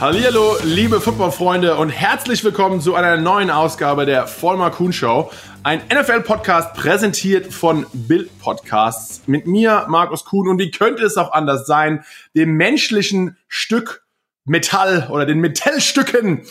Hallihallo, liebe Footballfreunde und herzlich willkommen zu einer neuen Ausgabe der Vollmar Kuhn Show. Ein NFL-Podcast präsentiert von Bild Podcasts mit mir, Markus Kuhn. Und wie könnte es auch anders sein, dem menschlichen Stück Metall oder den Metallstücken,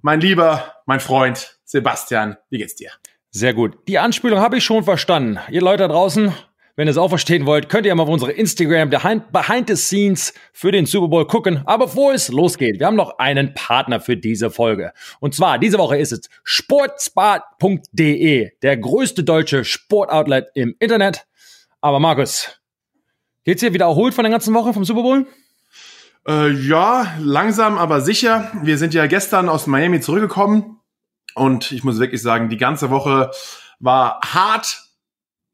mein lieber, mein Freund Sebastian, wie geht's dir? Sehr gut. Die Anspielung habe ich schon verstanden. Ihr Leute da draußen, wenn ihr es auch verstehen wollt, könnt ihr mal auf unsere Instagram Behind, the Scenes für den Super Bowl gucken. Aber bevor es losgeht, wir haben noch einen Partner für diese Folge. Und zwar, diese Woche ist es sportspart.de, der größte deutsche Sportoutlet im Internet. Aber Markus, geht's dir wieder erholt von der ganzen Woche vom Super Bowl? Äh, ja, langsam, aber sicher. Wir sind ja gestern aus Miami zurückgekommen und ich muss wirklich sagen, die ganze Woche war hart,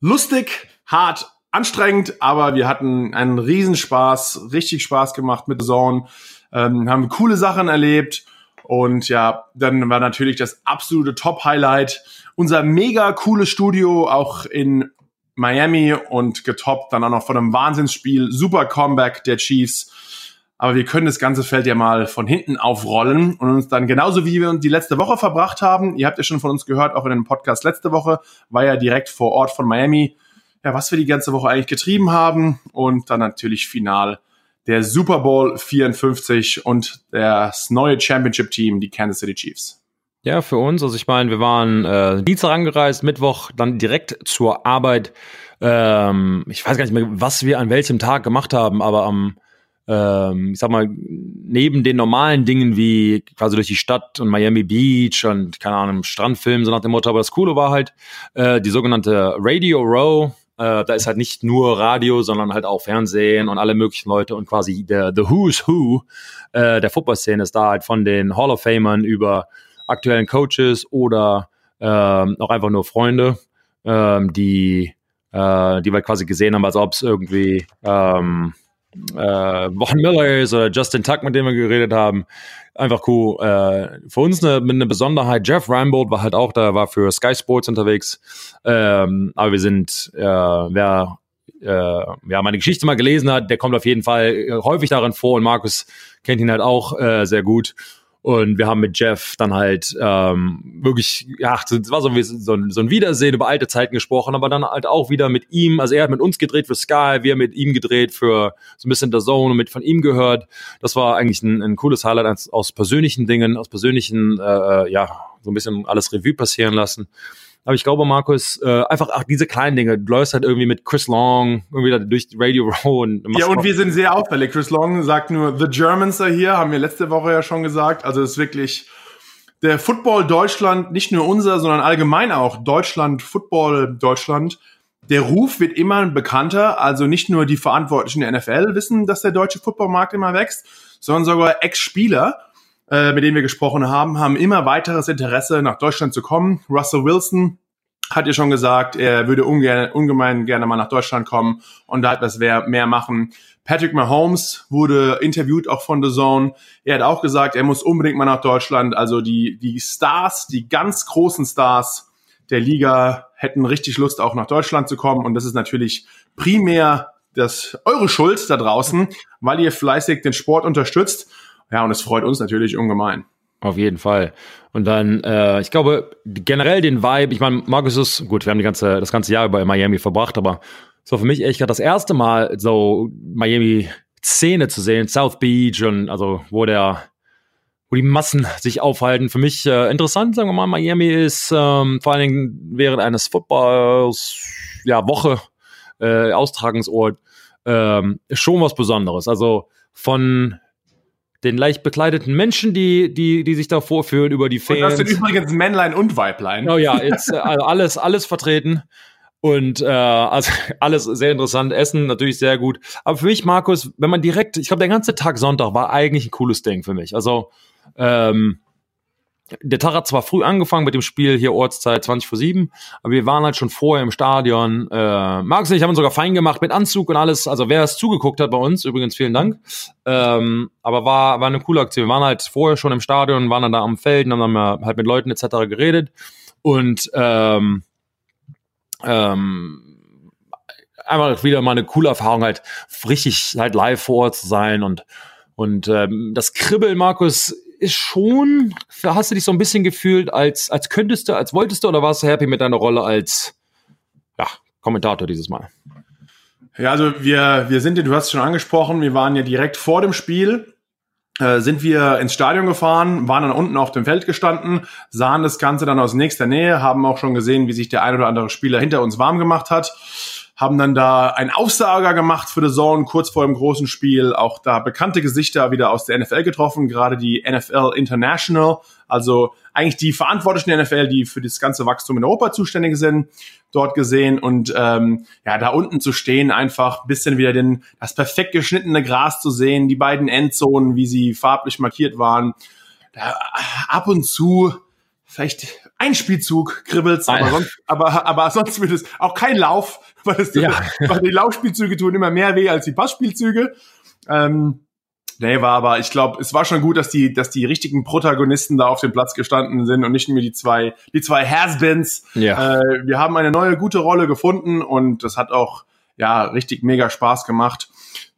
lustig, hart, anstrengend, aber wir hatten einen Riesenspaß, richtig Spaß gemacht mit Zone, ähm, haben coole Sachen erlebt und ja, dann war natürlich das absolute Top-Highlight unser mega cooles Studio auch in Miami und getoppt dann auch noch von einem Wahnsinnsspiel, super Comeback der Chiefs. Aber wir können das ganze Feld ja mal von hinten aufrollen und uns dann genauso wie wir uns die letzte Woche verbracht haben. Ihr habt ja schon von uns gehört, auch in dem Podcast letzte Woche, war ja direkt vor Ort von Miami ja, was wir die ganze Woche eigentlich getrieben haben und dann natürlich final der Super Bowl 54 und das neue Championship Team, die Kansas City Chiefs. Ja, für uns, also ich meine, wir waren äh, Dienstag angereist, Mittwoch dann direkt zur Arbeit. Ähm, ich weiß gar nicht mehr, was wir an welchem Tag gemacht haben, aber am ähm, ich sag mal, neben den normalen Dingen wie quasi durch die Stadt und Miami Beach und keine Ahnung, Strandfilm, so nach dem Motto, aber das Coole war halt äh, die sogenannte Radio Row, äh, da ist halt nicht nur Radio, sondern halt auch Fernsehen und alle möglichen Leute und quasi der The Who's Who äh, der Football-Szene ist da halt von den Hall of Famern über aktuellen Coaches oder ähm, auch einfach nur Freunde, ähm, die, äh, die wir quasi gesehen haben, als ob es irgendwie ähm, äh, Miller ist oder Justin Tuck, mit dem wir geredet haben. Einfach cool. Äh, für uns eine, eine Besonderheit, Jeff Rambold war halt auch da, war für Sky Sports unterwegs. Ähm, aber wir sind, äh, wer äh, ja, meine Geschichte mal gelesen hat, der kommt auf jeden Fall äh, häufig darin vor und Markus kennt ihn halt auch äh, sehr gut. Und wir haben mit Jeff dann halt ähm, wirklich, ja, es war so, so, so ein Wiedersehen über alte Zeiten gesprochen, aber dann halt auch wieder mit ihm. Also er hat mit uns gedreht für Sky, wir mit ihm gedreht für so ein bisschen der Zone und mit von ihm gehört. Das war eigentlich ein, ein cooles Highlight aus, aus persönlichen Dingen, aus persönlichen, äh, äh ja, so ein bisschen alles Revue passieren lassen. Aber ich glaube, Markus, äh, einfach ach, diese kleinen Dinge. Du läufst halt irgendwie mit Chris Long irgendwie da durch Radio Row und Ja, und wir sind sehr auffällig. Chris Long sagt nur, The Germans are here, haben wir letzte Woche ja schon gesagt. Also es ist wirklich der Football Deutschland, nicht nur unser, sondern allgemein auch Deutschland, Football Deutschland. Der Ruf wird immer bekannter. Also nicht nur die Verantwortlichen der NFL wissen, dass der deutsche Footballmarkt immer wächst, sondern sogar Ex-Spieler äh, mit denen wir gesprochen haben, haben immer weiteres Interesse, nach Deutschland zu kommen. Russell Wilson hat ja schon gesagt, er würde ungern, ungemein gerne mal nach Deutschland kommen und da etwas mehr machen. Patrick Mahomes wurde interviewt auch von The Zone. Er hat auch gesagt, er muss unbedingt mal nach Deutschland. Also die, die Stars, die ganz großen Stars der Liga hätten richtig Lust, auch nach Deutschland zu kommen. Und das ist natürlich primär das eure Schuld da draußen, weil ihr fleißig den Sport unterstützt. Ja, und es freut uns natürlich ungemein. Auf jeden Fall. Und dann, äh, ich glaube, generell den Vibe, ich meine, Markus ist, gut, wir haben die ganze, das ganze Jahr über in Miami verbracht, aber es war für mich echt das erste Mal so Miami-Szene zu sehen, South Beach und also wo der, wo die Massen sich aufhalten. Für mich äh, interessant, sagen wir mal, Miami ist ähm, vor allen Dingen während eines Footballs, ja, Woche, äh, Austragungsort, ähm, schon was Besonderes. Also von den leicht bekleideten Menschen, die, die, die sich da vorführen über die Fans. Und das sind übrigens Männlein und Weiblein. Oh ja, jetzt, äh, also alles, alles vertreten. Und äh, also alles sehr interessant. Essen natürlich sehr gut. Aber für mich, Markus, wenn man direkt, ich glaube, der ganze Tag Sonntag war eigentlich ein cooles Ding für mich. Also ähm, der Tag hat zwar früh angefangen mit dem Spiel hier Ortszeit 20 vor 7, aber wir waren halt schon vorher im Stadion. Äh, Markus und ich haben uns sogar fein gemacht mit Anzug und alles. Also wer es zugeguckt hat bei uns, übrigens vielen Dank. Ähm, aber war, war eine coole Aktion. Wir waren halt vorher schon im Stadion, waren dann da am Feld und haben dann halt mit Leuten etc. geredet. Und ähm, ähm, einfach wieder mal eine coole Erfahrung, halt richtig halt live vor Ort zu sein und Und ähm, das Kribbeln, Markus, ist schon, hast du dich so ein bisschen gefühlt, als, als könntest du, als wolltest du oder warst du happy mit deiner Rolle als ja, Kommentator dieses Mal? Ja, also wir, wir sind, du hast es schon angesprochen, wir waren ja direkt vor dem Spiel, äh, sind wir ins Stadion gefahren, waren dann unten auf dem Feld gestanden, sahen das Ganze dann aus nächster Nähe, haben auch schon gesehen, wie sich der ein oder andere Spieler hinter uns warm gemacht hat haben dann da ein Aufsager gemacht für The Zone kurz vor dem großen Spiel. Auch da bekannte Gesichter wieder aus der NFL getroffen, gerade die NFL International, also eigentlich die Verantwortlichen der NFL, die für das ganze Wachstum in Europa zuständig sind, dort gesehen und ähm, ja, da unten zu stehen, einfach bisschen wieder den, das perfekt geschnittene Gras zu sehen, die beiden Endzonen, wie sie farblich markiert waren. Da, ab und zu vielleicht ein Spielzug kribbelt's, aber sonst, aber, aber sonst wird es auch kein Lauf, weil, es, ja. weil die Laufspielzüge tun immer mehr weh als die Passspielzüge. Ähm, nee, war aber, ich glaube, es war schon gut, dass die, dass die richtigen Protagonisten da auf dem Platz gestanden sind und nicht nur die zwei, die zwei Hasbins. Ja. Äh, wir haben eine neue gute Rolle gefunden und das hat auch ja richtig mega Spaß gemacht.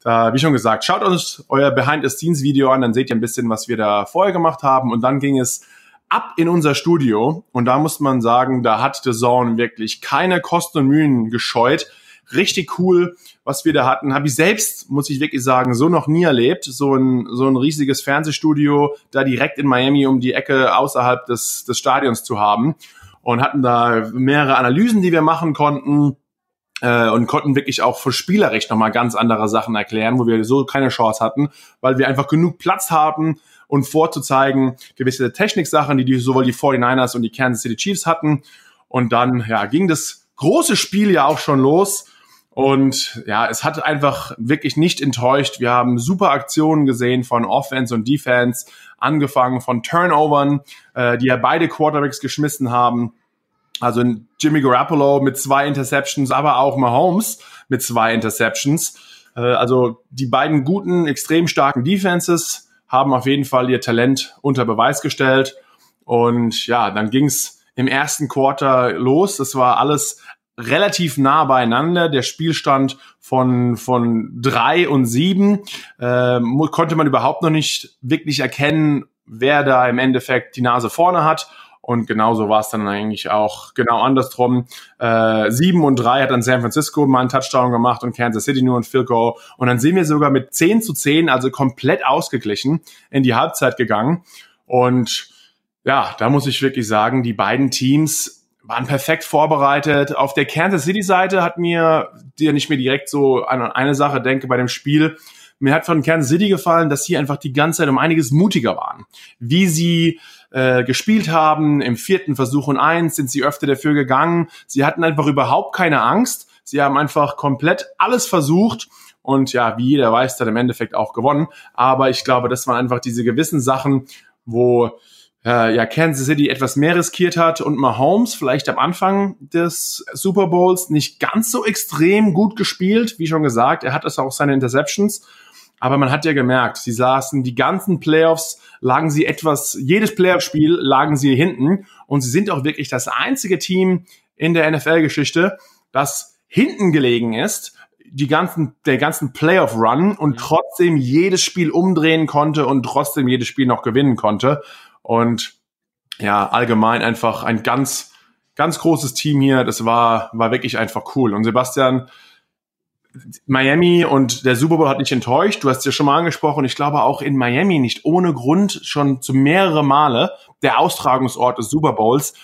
Da, wie schon gesagt, schaut uns euer Behind the Scenes Video an, dann seht ihr ein bisschen, was wir da vorher gemacht haben und dann ging es ab in unser Studio und da muss man sagen, da hat The Zone wirklich keine Kosten und Mühen gescheut. Richtig cool, was wir da hatten. Habe ich selbst, muss ich wirklich sagen, so noch nie erlebt. So ein, so ein riesiges Fernsehstudio da direkt in Miami um die Ecke außerhalb des, des Stadions zu haben. Und hatten da mehrere Analysen, die wir machen konnten äh, und konnten wirklich auch für Spielerrecht nochmal ganz andere Sachen erklären, wo wir so keine Chance hatten, weil wir einfach genug Platz haben, und vorzuzeigen, gewisse Techniksachen, die, die sowohl die 49ers und die Kansas City Chiefs hatten. Und dann ja, ging das große Spiel ja auch schon los. Und ja, es hat einfach wirklich nicht enttäuscht. Wir haben super Aktionen gesehen von Offense und Defense, angefangen von Turnovern, äh, die ja beide Quarterbacks geschmissen haben. Also Jimmy Garoppolo mit zwei Interceptions, aber auch Mahomes mit zwei Interceptions. Äh, also die beiden guten, extrem starken Defenses haben auf jeden Fall ihr Talent unter Beweis gestellt. Und ja, dann ging's im ersten Quarter los. Das war alles relativ nah beieinander. Der Spielstand von, von drei und sieben äh, konnte man überhaupt noch nicht wirklich erkennen, wer da im Endeffekt die Nase vorne hat. Und genauso war es dann eigentlich auch genau andersrum. Äh, 7 und 3 hat dann San Francisco mal einen Touchdown gemacht und Kansas City nur ein Field Goal. Und dann sind wir sogar mit 10 zu 10, also komplett ausgeglichen, in die Halbzeit gegangen. Und ja, da muss ich wirklich sagen, die beiden Teams waren perfekt vorbereitet. Auf der Kansas City Seite hat mir, die nicht mehr direkt so an eine Sache denke bei dem Spiel, mir hat von Kansas City gefallen, dass sie einfach die ganze Zeit um einiges mutiger waren. Wie sie äh, gespielt haben. Im vierten Versuch und eins sind sie öfter dafür gegangen. Sie hatten einfach überhaupt keine Angst. Sie haben einfach komplett alles versucht und ja, wie jeder weiß, hat im Endeffekt auch gewonnen. Aber ich glaube, das waren einfach diese gewissen Sachen, wo äh, ja Kansas City etwas mehr riskiert hat und Mahomes vielleicht am Anfang des Super Bowls nicht ganz so extrem gut gespielt, wie schon gesagt. Er hat es auch seine Interceptions aber man hat ja gemerkt, sie saßen die ganzen Playoffs, lagen sie etwas, jedes Playoff-Spiel lagen sie hinten. Und sie sind auch wirklich das einzige Team in der NFL-Geschichte, das hinten gelegen ist, die ganzen, der ganzen Playoff-Run und trotzdem jedes Spiel umdrehen konnte und trotzdem jedes Spiel noch gewinnen konnte. Und ja, allgemein einfach ein ganz, ganz großes Team hier. Das war, war wirklich einfach cool. Und Sebastian, Miami und der Super Bowl hat nicht enttäuscht. Du hast es ja schon mal angesprochen. Ich glaube auch in Miami nicht ohne Grund schon zu mehrere Male der Austragungsort des Super Bowls.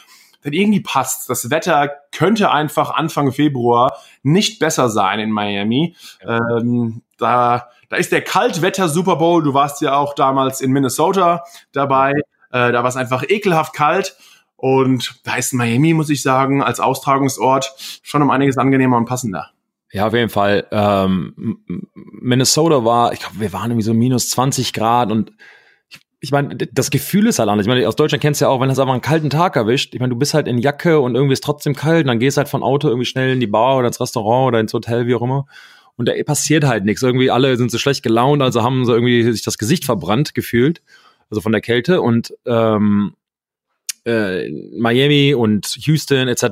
Denn irgendwie passt. Das Wetter könnte einfach Anfang Februar nicht besser sein in Miami. Ja. Ähm, da, da ist der Kaltwetter Super Bowl. Du warst ja auch damals in Minnesota dabei. Äh, da war es einfach ekelhaft kalt. Und da ist Miami, muss ich sagen, als Austragungsort schon um einiges angenehmer und passender. Ja, auf jeden Fall. Ähm, Minnesota war, ich glaube, wir waren irgendwie so minus 20 Grad und ich, ich meine, das Gefühl ist halt anders. Ich meine, aus Deutschland kennst du ja auch, wenn das einfach einen kalten Tag erwischt. Ich meine, du bist halt in Jacke und irgendwie ist trotzdem kalt und dann gehst halt von Auto irgendwie schnell in die Bar oder ins Restaurant oder ins Hotel, wie auch immer. Und da passiert halt nichts. Irgendwie alle sind so schlecht gelaunt, also haben so irgendwie sich das Gesicht verbrannt gefühlt, also von der Kälte. Und ähm, äh, Miami und Houston etc.,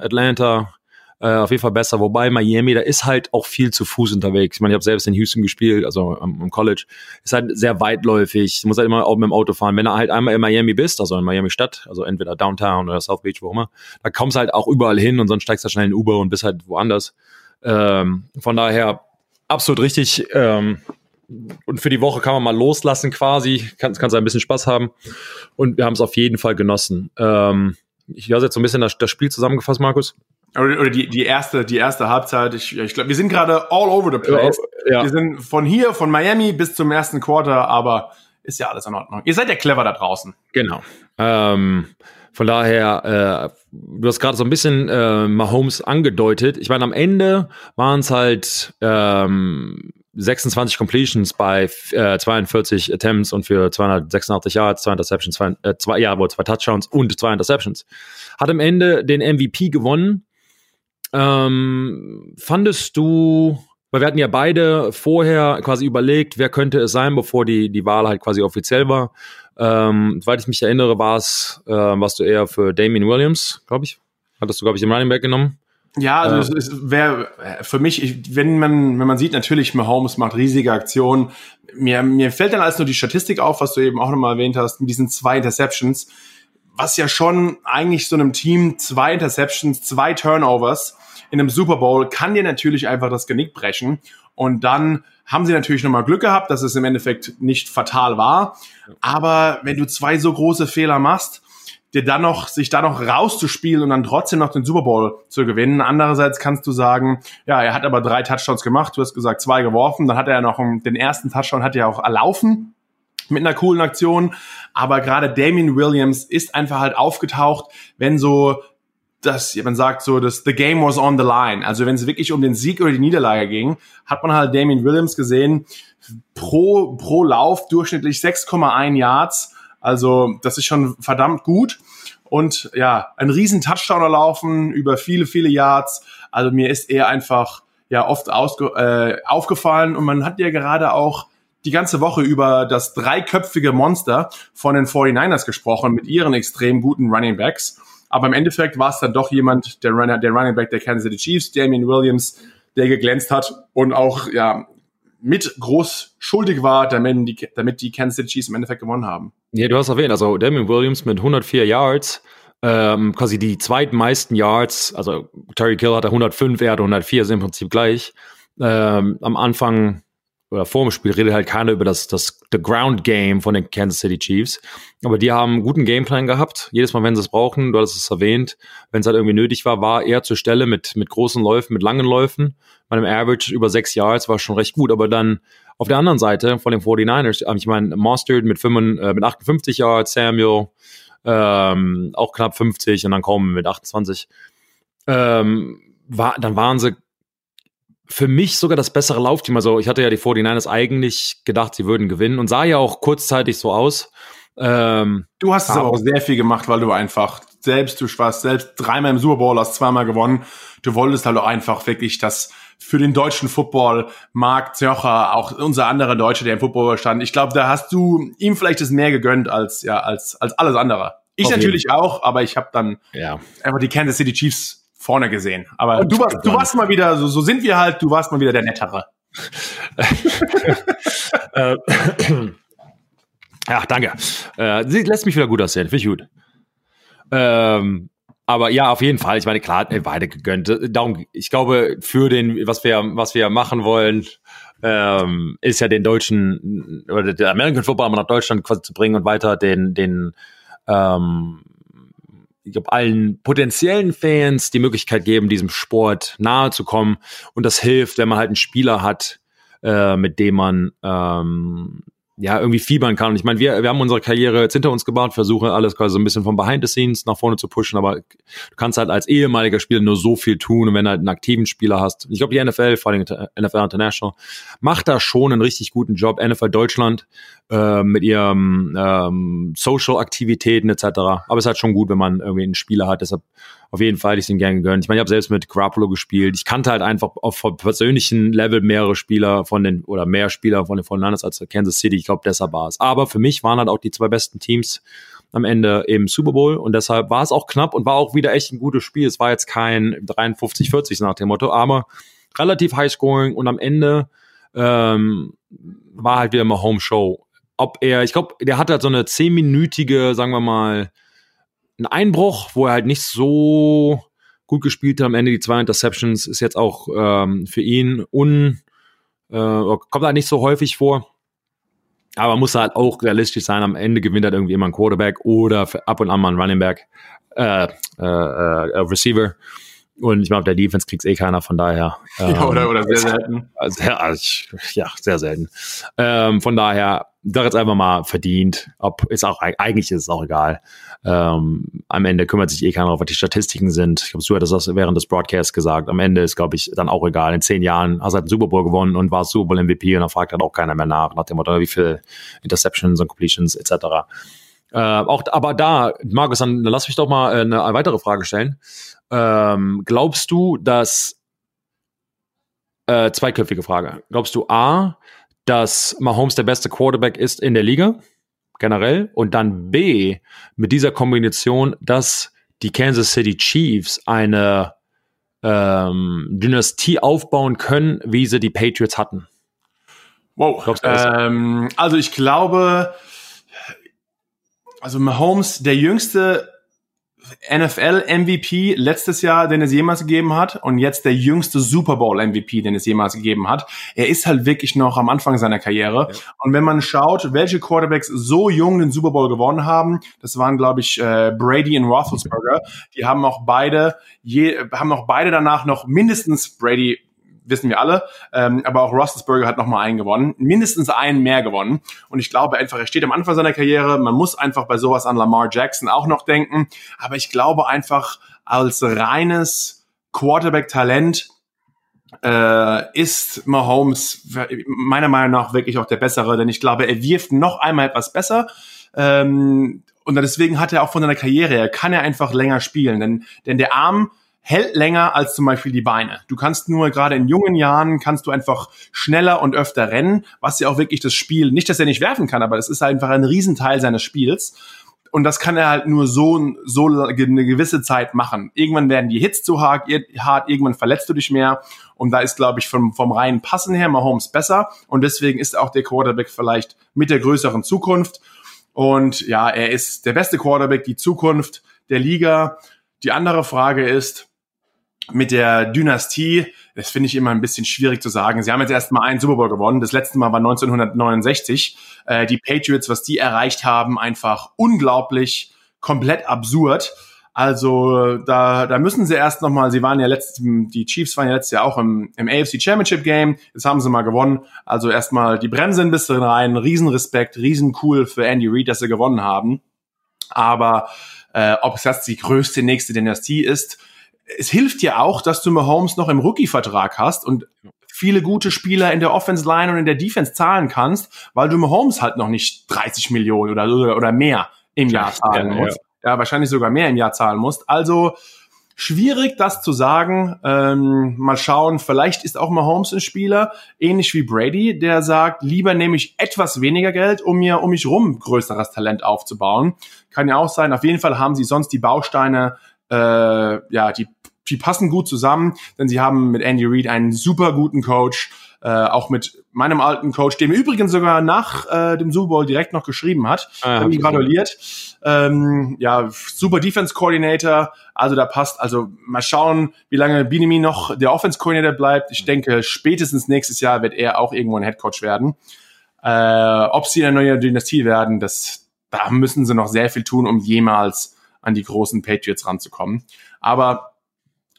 Atlanta, äh, auf jeden Fall besser. Wobei Miami, da ist halt auch viel zu Fuß unterwegs. Ich meine, ich habe selbst in Houston gespielt, also am, am College. Ist halt sehr weitläufig. Du musst halt immer auch mit dem Auto fahren. Wenn du halt einmal in Miami bist, also in Miami Stadt, also entweder Downtown oder South Beach, wo immer, da kommst du halt auch überall hin und sonst steigst du schnell in Uber und bist halt woanders. Ähm, von daher absolut richtig. Ähm, und für die Woche kann man mal loslassen quasi, kann, kannst ein bisschen Spaß haben. Und wir haben es auf jeden Fall genossen. Ähm, ich habe jetzt so ein bisschen das, das Spiel zusammengefasst, Markus. Oder, oder die, die erste, die erste Halbzeit. Ich, ich glaube, wir sind gerade all over the place. Ja. Wir sind von hier, von Miami bis zum ersten Quarter, aber ist ja alles in Ordnung. Ihr seid ja clever da draußen. Genau. Ähm, von daher, äh, du hast gerade so ein bisschen äh, Mahomes angedeutet. Ich meine, am Ende waren es halt ähm, 26 Completions bei äh, 42 Attempts und für 286 Yards, zwei Interceptions, zwei, äh, zwei, ja, wohl zwei Touchdowns und zwei Interceptions. Hat am Ende den MVP gewonnen. Ähm, fandest du, weil wir hatten ja beide vorher quasi überlegt, wer könnte es sein, bevor die, die Wahl halt quasi offiziell war. Ähm, soweit ich mich erinnere, war es, äh, warst du eher für Damien Williams, glaube ich. Hattest du, glaube ich, den Running Back genommen? Ja, also äh, es wäre für mich, ich, wenn man wenn man sieht, natürlich Mahomes macht riesige Aktionen. Mir mir fällt dann alles nur die Statistik auf, was du eben auch nochmal erwähnt hast, mit diesen zwei Interceptions, was ja schon eigentlich so einem Team zwei Interceptions, zwei Turnovers in einem Super Bowl kann dir natürlich einfach das Genick brechen. Und dann haben sie natürlich nochmal Glück gehabt, dass es im Endeffekt nicht fatal war. Aber wenn du zwei so große Fehler machst, dir dann noch, sich da noch rauszuspielen und dann trotzdem noch den Super Bowl zu gewinnen. Andererseits kannst du sagen, ja, er hat aber drei Touchdowns gemacht, du hast gesagt zwei geworfen, dann hat er noch einen, den ersten Touchdown hat er auch erlaufen mit einer coolen Aktion. Aber gerade Damien Williams ist einfach halt aufgetaucht, wenn so das, man sagt so, das The Game was on the line. Also wenn es wirklich um den Sieg oder die Niederlage ging, hat man halt Damien Williams gesehen, pro, pro Lauf durchschnittlich 6,1 Yards also das ist schon verdammt gut. Und ja, ein riesen Touchdown erlaufen über viele, viele Yards. Also mir ist er einfach ja oft ausge äh, aufgefallen und man hat ja gerade auch die ganze Woche über das dreiköpfige Monster von den 49ers gesprochen mit ihren extrem guten Running Backs. Aber im Endeffekt war es dann doch jemand, der, Runner, der Running Back der Kansas City Chiefs, Damien Williams, der geglänzt hat und auch ja mit groß schuldig war, damit die, damit die Kansas City Chiefs im Endeffekt gewonnen haben. Ja, du hast erwähnt, also Damien Williams mit 104 Yards, ähm, quasi die zweitmeisten Yards, also Terry Kill hatte 105, er hatte 104, sind im Prinzip gleich. Ähm, am Anfang oder vor dem Spiel redet halt keiner über das, das the Ground Game von den Kansas City Chiefs. Aber die haben einen guten Gameplan gehabt. Jedes Mal, wenn sie es brauchen, du hast es erwähnt, wenn es halt irgendwie nötig war, war er zur Stelle mit, mit großen Läufen, mit langen Läufen. Bei einem Average über sechs Yards war schon recht gut. Aber dann auf der anderen Seite von den 49ers, ähm, ich meine, Mustard mit, 5, äh, mit 58 Yards, Samuel ähm, auch knapp 50 und dann kommen mit 28. Ähm, war, dann waren sie für mich sogar das bessere Laufteam. Also ich hatte ja die 49ers eigentlich gedacht, sie würden gewinnen und sah ja auch kurzzeitig so aus. Ähm, du hast es aber auch sehr viel gemacht, weil du einfach selbst, du warst selbst dreimal im Super Bowl, hast zweimal gewonnen. Du wolltest halt auch einfach wirklich das für den deutschen Football, Marc Zöcher, auch unser anderer Deutsche, der im Football stand. Ich glaube, da hast du ihm vielleicht das mehr gegönnt als, ja, als, als alles andere. Ich natürlich auch, aber ich habe dann ja. einfach die Kansas City Chiefs vorne gesehen. Aber du warst, du warst mal wieder, so, so sind wir halt, du warst mal wieder der Nettere. Äh, ja, danke. Äh, sie lässt mich wieder gut aussehen, finde ich gut. Ähm, aber ja, auf jeden Fall. Ich meine, klar, beide gegönnt. Darum, ich glaube, für den, was wir, was wir machen wollen, ähm, ist ja den deutschen oder den American Football mal nach Deutschland quasi zu bringen und weiter den, den ähm, ich glaube, allen potenziellen Fans die Möglichkeit geben, diesem Sport nahe zu kommen. Und das hilft, wenn man halt einen Spieler hat, äh, mit dem man ähm, ja, irgendwie fiebern kann. Und ich meine, wir, wir haben unsere Karriere jetzt hinter uns gebaut, versuchen alles quasi so ein bisschen von behind the scenes nach vorne zu pushen, aber du kannst halt als ehemaliger Spieler nur so viel tun. Und wenn du halt einen aktiven Spieler hast, ich glaube, die NFL, vor allem NFL International, macht da schon einen richtig guten Job. NFL Deutschland äh, mit ihren ähm, Social-Aktivitäten etc. Aber es ist halt schon gut, wenn man irgendwie einen Spieler hat. Deshalb auf jeden Fall hätte ich den gerne gegönnt. Ich meine, ich habe selbst mit Grappolo gespielt. Ich kannte halt einfach auf persönlichen Level mehrere Spieler von den oder mehr Spieler von den Fernandes als Kansas City. Ich glaube, deshalb war es. Aber für mich waren halt auch die zwei besten Teams am Ende im Super Bowl und deshalb war es auch knapp und war auch wieder echt ein gutes Spiel. Es war jetzt kein 53-40 nach dem Motto, aber relativ high scoring und am Ende ähm, war halt wieder immer Home Show. Ob er, ich glaube, der hatte halt so eine zehnminütige, sagen wir mal, einen Einbruch, wo er halt nicht so gut gespielt hat. Am Ende die zwei Interceptions ist jetzt auch ähm, für ihn un, äh, kommt halt nicht so häufig vor. Aber muss halt auch realistisch sein. Am Ende gewinnt halt irgendwie immer ein Quarterback oder ab und an mal ein Running Back, äh, äh, äh, Receiver. Und ich glaube, der Defense kriegt eh keiner, von daher. Ähm, ja, oder, oder sehr selten. Sehr, also, ja, sehr selten. Ähm, von daher, da jetzt einfach mal verdient. Ob ist auch eigentlich ist es auch egal. Ähm, am Ende kümmert sich eh keiner darauf, was die Statistiken sind. Ich glaube, du hattest das während des Broadcasts gesagt. Am Ende ist, glaube ich, dann auch egal. In zehn Jahren hast du halt einen Super Bowl gewonnen und war Super Bowl MVP und dann fragt halt auch keiner mehr nach, nach dem Motto, wie viel Interceptions und Completions etc. Äh, auch, aber da, Markus, dann lass mich doch mal äh, eine weitere Frage stellen. Ähm, glaubst du, dass äh, zweiköpfige Frage. Glaubst du A, dass Mahomes der beste Quarterback ist in der Liga, generell, und dann B, mit dieser Kombination, dass die Kansas City Chiefs eine ähm, Dynastie aufbauen können, wie sie die Patriots hatten? Wow. Ähm, also ich glaube, also Mahomes, der jüngste NFL-MVP letztes Jahr, den es jemals gegeben hat und jetzt der jüngste Super Bowl-MVP, den es jemals gegeben hat. Er ist halt wirklich noch am Anfang seiner Karriere. Ja. Und wenn man schaut, welche Quarterbacks so jung den Super Bowl gewonnen haben, das waren, glaube ich, äh, Brady und Roethlisberger. Die haben auch beide, je, haben auch beide danach noch mindestens Brady wissen wir alle. Ähm, aber auch Roethlisberger hat nochmal einen gewonnen, mindestens einen mehr gewonnen. Und ich glaube einfach, er steht am Anfang seiner Karriere. Man muss einfach bei sowas an Lamar Jackson auch noch denken. Aber ich glaube einfach, als reines Quarterback-Talent äh, ist Mahomes meiner Meinung nach wirklich auch der bessere, denn ich glaube, er wirft noch einmal etwas besser. Ähm, und deswegen hat er auch von seiner Karriere, er kann er einfach länger spielen, denn, denn der Arm hält länger als zum Beispiel die Beine. Du kannst nur gerade in jungen Jahren kannst du einfach schneller und öfter rennen, was ja auch wirklich das Spiel, nicht, dass er nicht werfen kann, aber das ist einfach ein Riesenteil seines Spiels. Und das kann er halt nur so, so eine gewisse Zeit machen. Irgendwann werden die Hits zu hart, irgendwann verletzt du dich mehr. Und da ist, glaube ich, vom, vom reinen Passen her Mahomes besser. Und deswegen ist auch der Quarterback vielleicht mit der größeren Zukunft. Und ja, er ist der beste Quarterback, die Zukunft der Liga. Die andere Frage ist, mit der Dynastie, das finde ich immer ein bisschen schwierig zu sagen. Sie haben jetzt erst mal einen Super Bowl gewonnen. Das letzte Mal war 1969. Äh, die Patriots, was die erreicht haben, einfach unglaublich, komplett absurd. Also da, da müssen sie erst nochmal, sie waren ja letztes, die Chiefs waren ja letztes Jahr auch im, im AFC Championship Game, jetzt haben sie mal gewonnen. Also erstmal die Bremse ein bisschen rein, Riesenrespekt, riesencool für Andy Reid, dass sie gewonnen haben. Aber äh, ob es jetzt die größte nächste Dynastie ist, es hilft ja auch, dass du Mahomes noch im Rookie-Vertrag hast und viele gute Spieler in der Offense Line und in der Defense zahlen kannst, weil du Mahomes halt noch nicht 30 Millionen oder, oder, oder mehr im Jahr zahlen ja, musst. Ja. ja, wahrscheinlich sogar mehr im Jahr zahlen musst. Also schwierig, das zu sagen. Ähm, mal schauen, vielleicht ist auch Mahomes ein Spieler, ähnlich wie Brady, der sagt, lieber nehme ich etwas weniger Geld, um mir um mich rum größeres Talent aufzubauen. Kann ja auch sein. Auf jeden Fall haben sie sonst die Bausteine äh, ja, die, die passen gut zusammen, denn sie haben mit Andy Reid einen super guten Coach, äh, auch mit meinem alten Coach, dem übrigens sogar nach äh, dem Super Bowl direkt noch geschrieben hat, ah, haben ihn gratuliert. Ähm, ja, super Defense Coordinator, also da passt. Also mal schauen, wie lange Binemi noch der Offense Coordinator bleibt. Ich denke, spätestens nächstes Jahr wird er auch irgendwo ein Head Coach werden. Äh, ob sie eine neue Dynastie werden, das, da müssen sie noch sehr viel tun, um jemals an die großen Patriots ranzukommen. Aber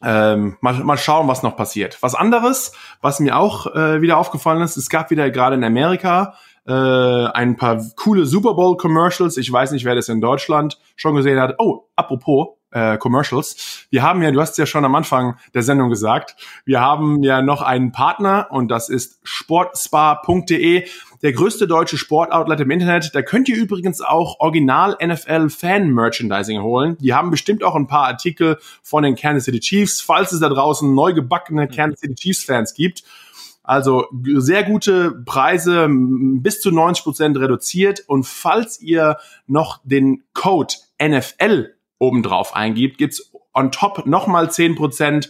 ähm, mal, mal schauen, was noch passiert. Was anderes, was mir auch äh, wieder aufgefallen ist, es gab wieder gerade in Amerika äh, ein paar coole Super Bowl Commercials. Ich weiß nicht, wer das in Deutschland schon gesehen hat. Oh, apropos, äh, Commercials. Wir haben ja, du hast ja schon am Anfang der Sendung gesagt, wir haben ja noch einen Partner und das ist sportspa.de, der größte deutsche Sportoutlet im Internet. Da könnt ihr übrigens auch Original NFL Fan Merchandising holen. Die haben bestimmt auch ein paar Artikel von den Kansas City Chiefs, falls es da draußen neu gebackene Kansas City Chiefs Fans gibt. Also sehr gute Preise, bis zu 90 Prozent reduziert. Und falls ihr noch den Code NFL obendrauf eingibt, gibt's on top nochmal 10%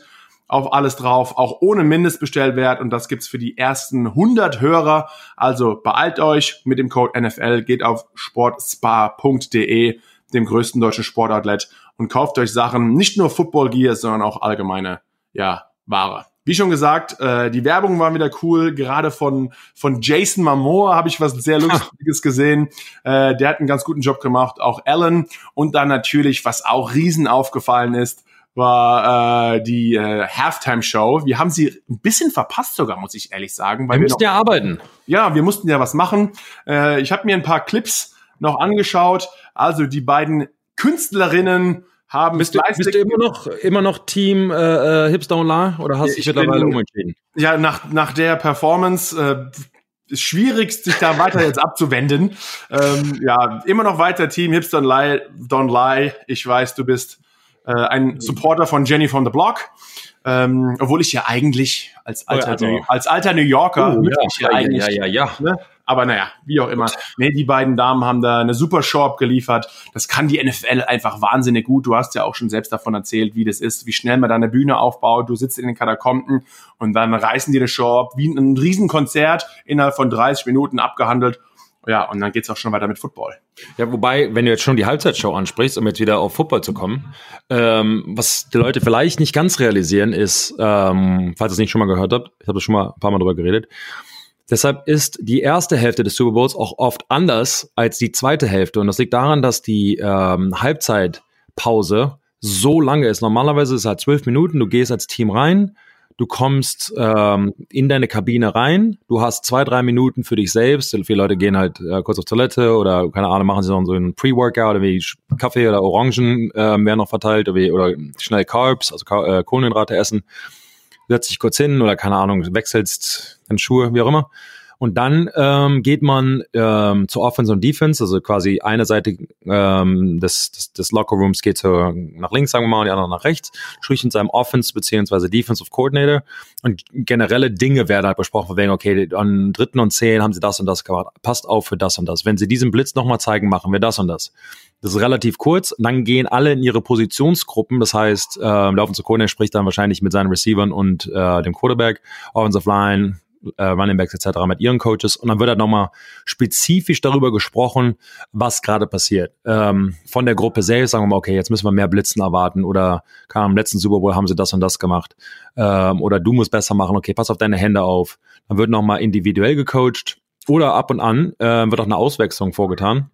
auf alles drauf, auch ohne Mindestbestellwert und das gibt's für die ersten 100 Hörer. Also beeilt euch mit dem Code NFL, geht auf sportspa.de, dem größten deutschen Sportoutlet und kauft euch Sachen, nicht nur Football Gear, sondern auch allgemeine, ja, Ware. Wie schon gesagt, äh, die Werbung war wieder cool. Gerade von von Jason Momoa habe ich was sehr Lustiges gesehen. Äh, der hat einen ganz guten Job gemacht. Auch Alan und dann natürlich, was auch riesen aufgefallen ist, war äh, die äh, Halftime-Show. Wir haben sie ein bisschen verpasst sogar, muss ich ehrlich sagen. Weil wir, wir mussten ja arbeiten. Ja, wir mussten ja was machen. Äh, ich habe mir ein paar Clips noch angeschaut. Also die beiden Künstlerinnen haben bist du, bist du immer noch immer noch Team äh, äh Hips Don't Lie oder hast du dich mittlerweile bin, umentschieden? Ja, nach nach der Performance äh, ist schwierig, sich da weiter jetzt abzuwenden. Ähm, ja, immer noch weiter Team Hips Don't Lie, Don't Lie. Ich weiß, du bist äh, ein Supporter von Jenny from the Block. Ähm, obwohl ich ja eigentlich als alter, oh, also. als alter New Yorker oh, ja, ja, eigentlich, ja, ja, ja. Ne? Aber naja, wie auch immer. Nee, die beiden Damen haben da eine super Show abgeliefert. Das kann die NFL einfach wahnsinnig gut. Du hast ja auch schon selbst davon erzählt, wie das ist, wie schnell man da eine Bühne aufbaut. Du sitzt in den Katakomben und dann reißen die eine Show ab, wie ein Riesenkonzert innerhalb von 30 Minuten abgehandelt. Ja, und dann geht's auch schon weiter mit Football. Ja, wobei, wenn du jetzt schon die Halbzeitshow ansprichst, um jetzt wieder auf Football zu kommen, ähm, was die Leute vielleicht nicht ganz realisieren, ist, ähm, falls ihr es nicht schon mal gehört habt, ich habe schon mal ein paar Mal drüber geredet, deshalb ist die erste Hälfte des Super Bowls auch oft anders als die zweite Hälfte. Und das liegt daran, dass die ähm, Halbzeitpause so lange ist. Normalerweise ist es halt zwölf Minuten, du gehst als Team rein, du kommst ähm, in deine Kabine rein, du hast zwei, drei Minuten für dich selbst. Viele Leute gehen halt äh, kurz auf Toilette oder keine Ahnung, machen sie noch so einen Pre-Workout, wie Kaffee oder Orangen äh, werden noch verteilt oder, oder schnell Carbs, also äh, Kohlenhydrate essen. Setzt dich kurz hin oder keine Ahnung, wechselst deine Schuhe, wie auch immer. Und dann ähm, geht man ähm, zur Offense und Defense, also quasi eine Seite ähm, des, des, des Lockerrooms geht so nach links, sagen wir mal, und die andere nach rechts, spricht in seinem Offense beziehungsweise Defensive Coordinator und generelle Dinge werden halt besprochen, wegen, okay, an dritten und zehn haben sie das und das gemacht, passt auf für das und das. Wenn sie diesen Blitz nochmal zeigen, machen wir das und das. Das ist relativ kurz. Dann gehen alle in ihre Positionsgruppen. Das heißt, äh, der Offensive Coordinator spricht dann wahrscheinlich mit seinen Receivern und äh, dem Quarterback, Offensive Line, äh, Running Backs etc. mit ihren Coaches und dann wird halt nochmal spezifisch darüber gesprochen, was gerade passiert. Ähm, von der Gruppe selbst sagen wir mal, okay, jetzt müssen wir mehr Blitzen erwarten oder kam im letzten Super Bowl haben sie das und das gemacht ähm, oder du musst besser machen, okay, pass auf deine Hände auf. Dann wird nochmal individuell gecoacht oder ab und an äh, wird auch eine Auswechslung vorgetan.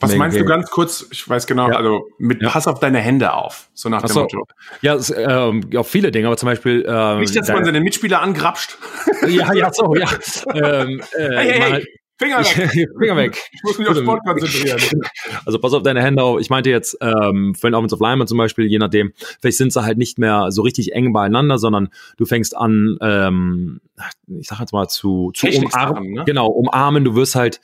Was meinst du ganz kurz? Ich weiß genau, ja. also mit ja. Pass auf deine Hände auf, so nach dem so. Motto. Ja, es, ähm, auf viele Dinge, aber zum Beispiel. Ähm, Nicht, dass man seine Mitspieler angrapscht. Ja, ja, so, ja. ähm, äh, hey, hey, hey. Finger weg. Finger weg. Ich muss mich auf Sport konzentrieren. Also pass auf deine Hände auf. Ich meinte jetzt, ähm, für den Offensive Lineman zum Beispiel, je nachdem, vielleicht sind sie halt nicht mehr so richtig eng beieinander, sondern du fängst an, ähm, ich sag jetzt mal, zu, zu umarmen. Ne? Genau, umarmen. Du wirst halt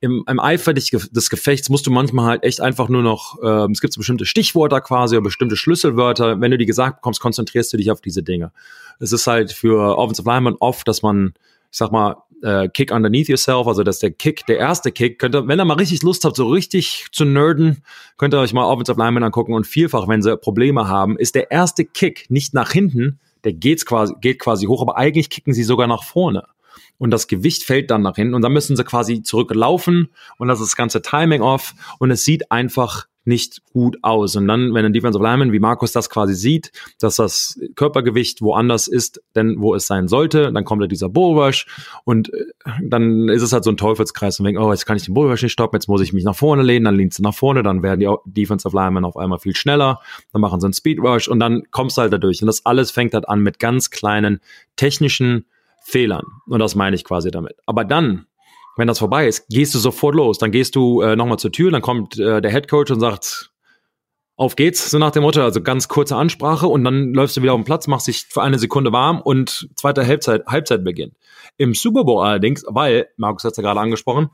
im, im Eifer des Gefechts musst du manchmal halt echt einfach nur noch, äh, es gibt so bestimmte Stichwörter quasi oder bestimmte Schlüsselwörter. Wenn du die gesagt bekommst, konzentrierst du dich auf diese Dinge. Es ist halt für Offensive Lineman oft, dass man, ich sag mal, äh, Kick underneath yourself, also dass der Kick, der erste Kick, könnte, wenn ihr mal richtig Lust habt, so richtig zu nerden, könnt ihr euch mal Offensive Lineman angucken und vielfach, wenn sie Probleme haben, ist der erste Kick nicht nach hinten, der geht's quasi, geht quasi hoch, aber eigentlich kicken sie sogar nach vorne und das Gewicht fällt dann nach hinten und dann müssen sie quasi zurücklaufen und das ist das ganze Timing off und es sieht einfach nicht gut aus. Und dann, wenn ein Defensive Lineman wie Markus das quasi sieht, dass das Körpergewicht woanders ist, denn wo es sein sollte, dann kommt da dieser Bullrush und äh, dann ist es halt so ein Teufelskreis und denkt, oh, jetzt kann ich den Bullrush nicht stoppen, jetzt muss ich mich nach vorne lehnen, dann lehnst du nach vorne, dann werden die Defensive Linemen auf einmal viel schneller, dann machen sie einen Speedrush und dann kommst du halt dadurch. Und das alles fängt halt an mit ganz kleinen technischen Fehlern. Und das meine ich quasi damit. Aber dann, wenn das vorbei ist, gehst du sofort los. Dann gehst du äh, nochmal zur Tür, dann kommt äh, der Head Coach und sagt, auf geht's, so nach dem Motto, also ganz kurze Ansprache und dann läufst du wieder auf den Platz, machst dich für eine Sekunde warm und zweite Halbzeit, Halbzeit beginnt. Im Super Bowl allerdings, weil, Markus hat es ja gerade angesprochen,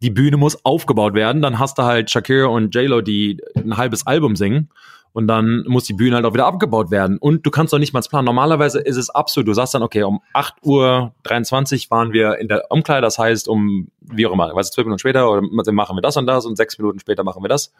die Bühne muss aufgebaut werden, dann hast du halt Shakira und J-Lo, die ein halbes Album singen Und dann muss die Bühne halt auch wieder abgebaut werden. Und du kannst doch nicht mal planen. Normalerweise ist es absolut, du sagst dann, okay, um 8 Uhr 23 waren wir in der Umkleide, das heißt um, wie auch immer, weißt du, zwölf Minuten später oder machen wir das und das und sechs Minuten später machen wir das.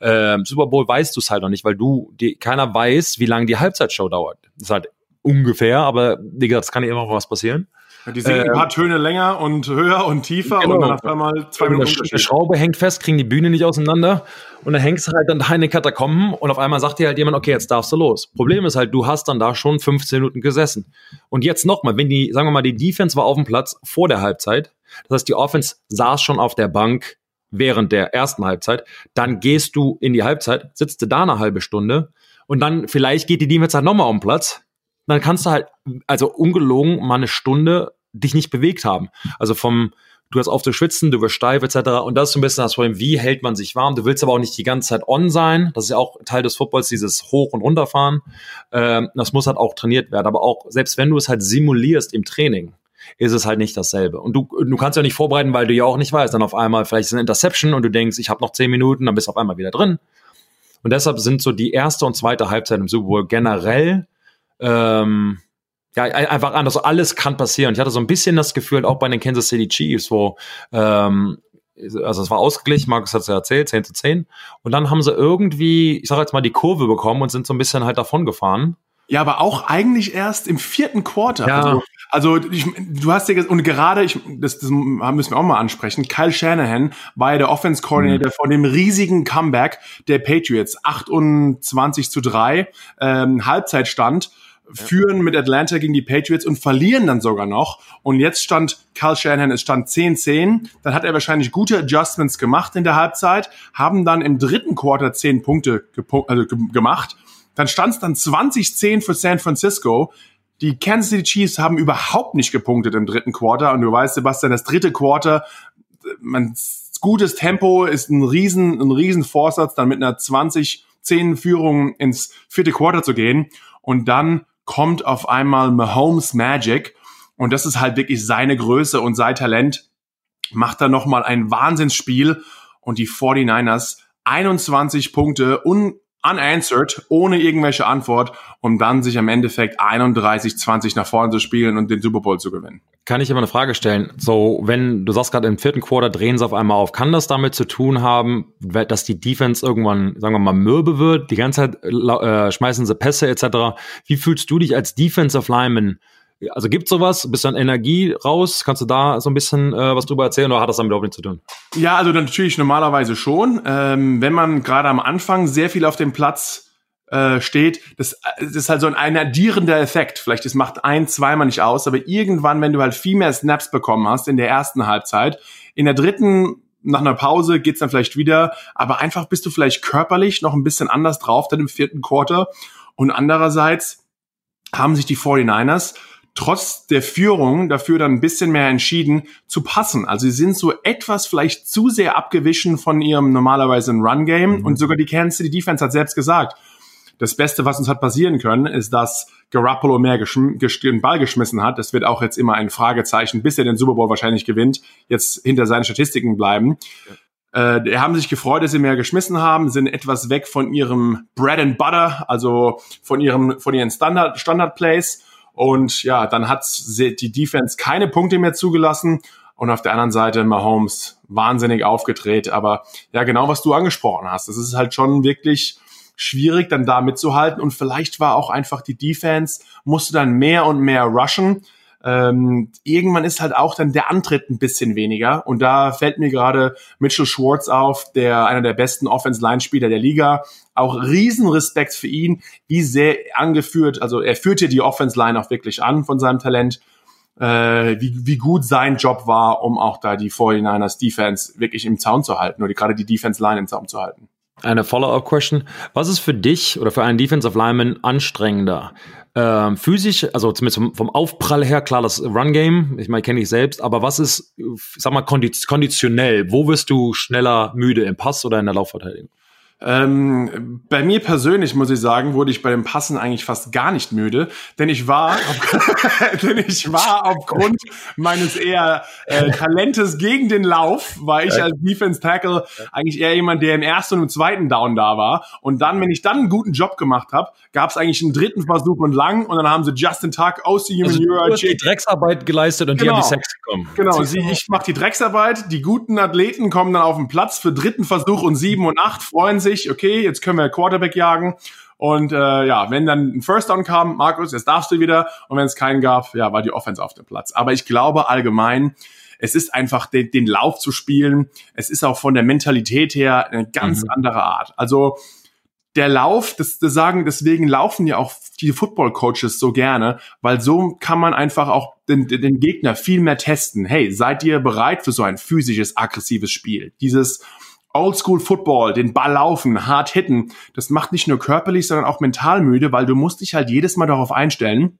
Ähm, Super Bowl weißt du es halt noch nicht, weil du, die, keiner weiß, wie lange die Halbzeitshow dauert. Das ist halt ungefähr, aber wie gesagt, es kann ja immer was passieren. Ja, die singen äh, ein paar Töne länger und höher und tiefer genau. und dann auf einmal zwei Minuten. Eine Schraube hängt fest, kriegen die Bühne nicht auseinander und dann hängst du halt dann da in den Katakomben und auf einmal sagt dir halt jemand, okay, jetzt darfst du los. Problem ist halt, du hast dann da schon 15 Minuten gesessen. Und jetzt nochmal, wenn die, sagen wir mal, die Defense war auf dem Platz vor der Halbzeit, das heißt, die Offense saß schon auf der Bank während der ersten Halbzeit, dann gehst du in die Halbzeit, sitzt du da eine halbe Stunde und dann vielleicht geht die Defense halt nochmal um den Platz dann kannst du halt, also ungelogen, mal eine Stunde dich nicht bewegt haben. Also vom, du hast auf zu schwitzen, du wirst steif etc. Und das ist so ein bisschen das Problem, wie hält man sich warm? Du willst aber auch nicht die ganze Zeit on sein. Das ist ja auch Teil des Footballs, dieses Hoch- und Runterfahren. Ähm, das muss halt auch trainiert werden. Aber auch, selbst wenn du es halt simulierst im Training, ist es halt nicht dasselbe. Und du, du kannst ja nicht vorbereiten, weil du ja auch nicht weißt, dann auf einmal vielleicht ist eine Interception und du denkst, ich habe noch zehn Minuten, dann bist du auf einmal wieder drin. Und deshalb sind so die erste und zweite Halbzeit im Super Bowl generell ähm, ja, einfach anders. Alles kann passieren. Ich hatte so ein bisschen das Gefühl, auch bei den Kansas City Chiefs, wo ähm, also es war ausgeglichen, Markus hat es ja erzählt, 10 zu 10. Und dann haben sie irgendwie, ich sage jetzt mal, die Kurve bekommen und sind so ein bisschen halt davon gefahren. Ja, aber auch eigentlich erst im vierten Quarter. Ja. Also, also ich, du hast ja und gerade, ich, das, das müssen wir auch mal ansprechen, Kyle Shanahan war ja der Offense Coordinator mhm. von dem riesigen Comeback der Patriots. 28 zu 3, ähm, Halbzeitstand führen mit Atlanta gegen die Patriots und verlieren dann sogar noch. Und jetzt stand Carl Shanahan, es stand 10-10. Dann hat er wahrscheinlich gute Adjustments gemacht in der Halbzeit, haben dann im dritten Quarter 10 Punkte also gemacht. Dann stand es dann 20-10 für San Francisco. Die Kansas City Chiefs haben überhaupt nicht gepunktet im dritten Quarter. Und du weißt, Sebastian, das dritte Quarter, man, gutes Tempo ist ein riesen, ein riesen Vorsatz, dann mit einer 20-10 Führung ins vierte Quarter zu gehen. Und dann kommt auf einmal Mahomes Magic und das ist halt wirklich seine Größe und sein Talent. Macht da nochmal ein Wahnsinnsspiel und die 49ers 21 Punkte un unanswered, ohne irgendwelche Antwort, um dann sich am Endeffekt 31-20 nach vorne zu spielen und den Super Bowl zu gewinnen. Kann ich aber eine Frage stellen? So, wenn du sagst gerade im vierten Quarter drehen sie auf einmal auf, kann das damit zu tun haben, dass die Defense irgendwann, sagen wir mal, mürbe wird, die ganze Zeit äh, schmeißen sie Pässe etc. Wie fühlst du dich als Defensive Lineman? Also gibt sowas? Bist du an Energie raus? Kannst du da so ein bisschen äh, was drüber erzählen oder hat das damit überhaupt nichts zu tun? Ja, also natürlich normalerweise schon. Ähm, wenn man gerade am Anfang sehr viel auf dem Platz äh, steht, das, das ist halt so ein, addierender Effekt. Vielleicht es macht ein, zweimal nicht aus, aber irgendwann, wenn du halt viel mehr Snaps bekommen hast in der ersten Halbzeit, in der dritten nach einer Pause geht's dann vielleicht wieder, aber einfach bist du vielleicht körperlich noch ein bisschen anders drauf dann im vierten Quarter. Und andererseits haben sich die 49ers trotz der Führung dafür dann ein bisschen mehr entschieden zu passen. Also sie sind so etwas vielleicht zu sehr abgewichen von ihrem normalerweise Run-Game mhm. und sogar die Kansas City Defense hat selbst gesagt, das Beste, was uns hat passieren können, ist, dass Garoppolo mehr den Ball geschmissen hat. Das wird auch jetzt immer ein Fragezeichen, bis er den Super Bowl wahrscheinlich gewinnt, jetzt hinter seinen Statistiken bleiben. Ja. Äh, haben sich gefreut, dass sie mehr geschmissen haben, sind etwas weg von ihrem Bread and Butter, also von ihrem, von ihren Standard, Standard Plays und ja, dann hat die Defense keine Punkte mehr zugelassen. Und auf der anderen Seite Mahomes wahnsinnig aufgedreht. Aber ja, genau was du angesprochen hast. Es ist halt schon wirklich schwierig, dann da mitzuhalten. Und vielleicht war auch einfach die Defense, musste dann mehr und mehr rushen. Ähm, irgendwann ist halt auch dann der Antritt ein bisschen weniger. Und da fällt mir gerade Mitchell Schwartz auf, der einer der besten Offense-Line-Spieler der Liga, auch Riesenrespekt für ihn, wie sehr angeführt, also er führt hier die Offense-Line auch wirklich an von seinem Talent, äh, wie, wie gut sein Job war, um auch da die 49ers Defense wirklich im Zaun zu halten oder gerade die Defense-Line im Zaun zu halten. Eine Follow-up-Question. Was ist für dich oder für einen Defensive Lineman anstrengender? Ähm, physisch, also zumindest vom, Aufprall her, klar, das Run-Game, ich meine, kenne ich selbst, aber was ist, sag mal, konditionell? Wo wirst du schneller müde, im Pass oder in der Laufverteidigung? Ähm, bei mir persönlich muss ich sagen, wurde ich bei dem Passen eigentlich fast gar nicht müde, denn ich war, denn ich war aufgrund meines eher äh, Talentes gegen den Lauf, war ich als Defense Tackle eigentlich eher jemand, der im ersten und im zweiten Down da war. Und dann, wenn ich dann einen guten Job gemacht habe, gab es eigentlich einen dritten Versuch und lang und dann haben sie Justin Tuck, OC Human also, du hast die Drecksarbeit geleistet und genau. die haben die Sex bekommen. Genau, sie, ich mache die Drecksarbeit, die guten Athleten kommen dann auf den Platz für dritten Versuch und sieben und acht freuen sich sich, okay, jetzt können wir Quarterback jagen. Und äh, ja, wenn dann ein First Down kam, Markus, jetzt darfst du wieder. Und wenn es keinen gab, ja, war die Offense auf dem Platz. Aber ich glaube allgemein, es ist einfach den, den Lauf zu spielen. Es ist auch von der Mentalität her eine ganz mhm. andere Art. Also der Lauf, das, das sagen, deswegen laufen ja auch die Football Coaches so gerne, weil so kann man einfach auch den, den Gegner viel mehr testen. Hey, seid ihr bereit für so ein physisches, aggressives Spiel? Dieses Oldschool Football, den Ball laufen, hart hitten, das macht nicht nur körperlich, sondern auch mental müde, weil du musst dich halt jedes Mal darauf einstellen,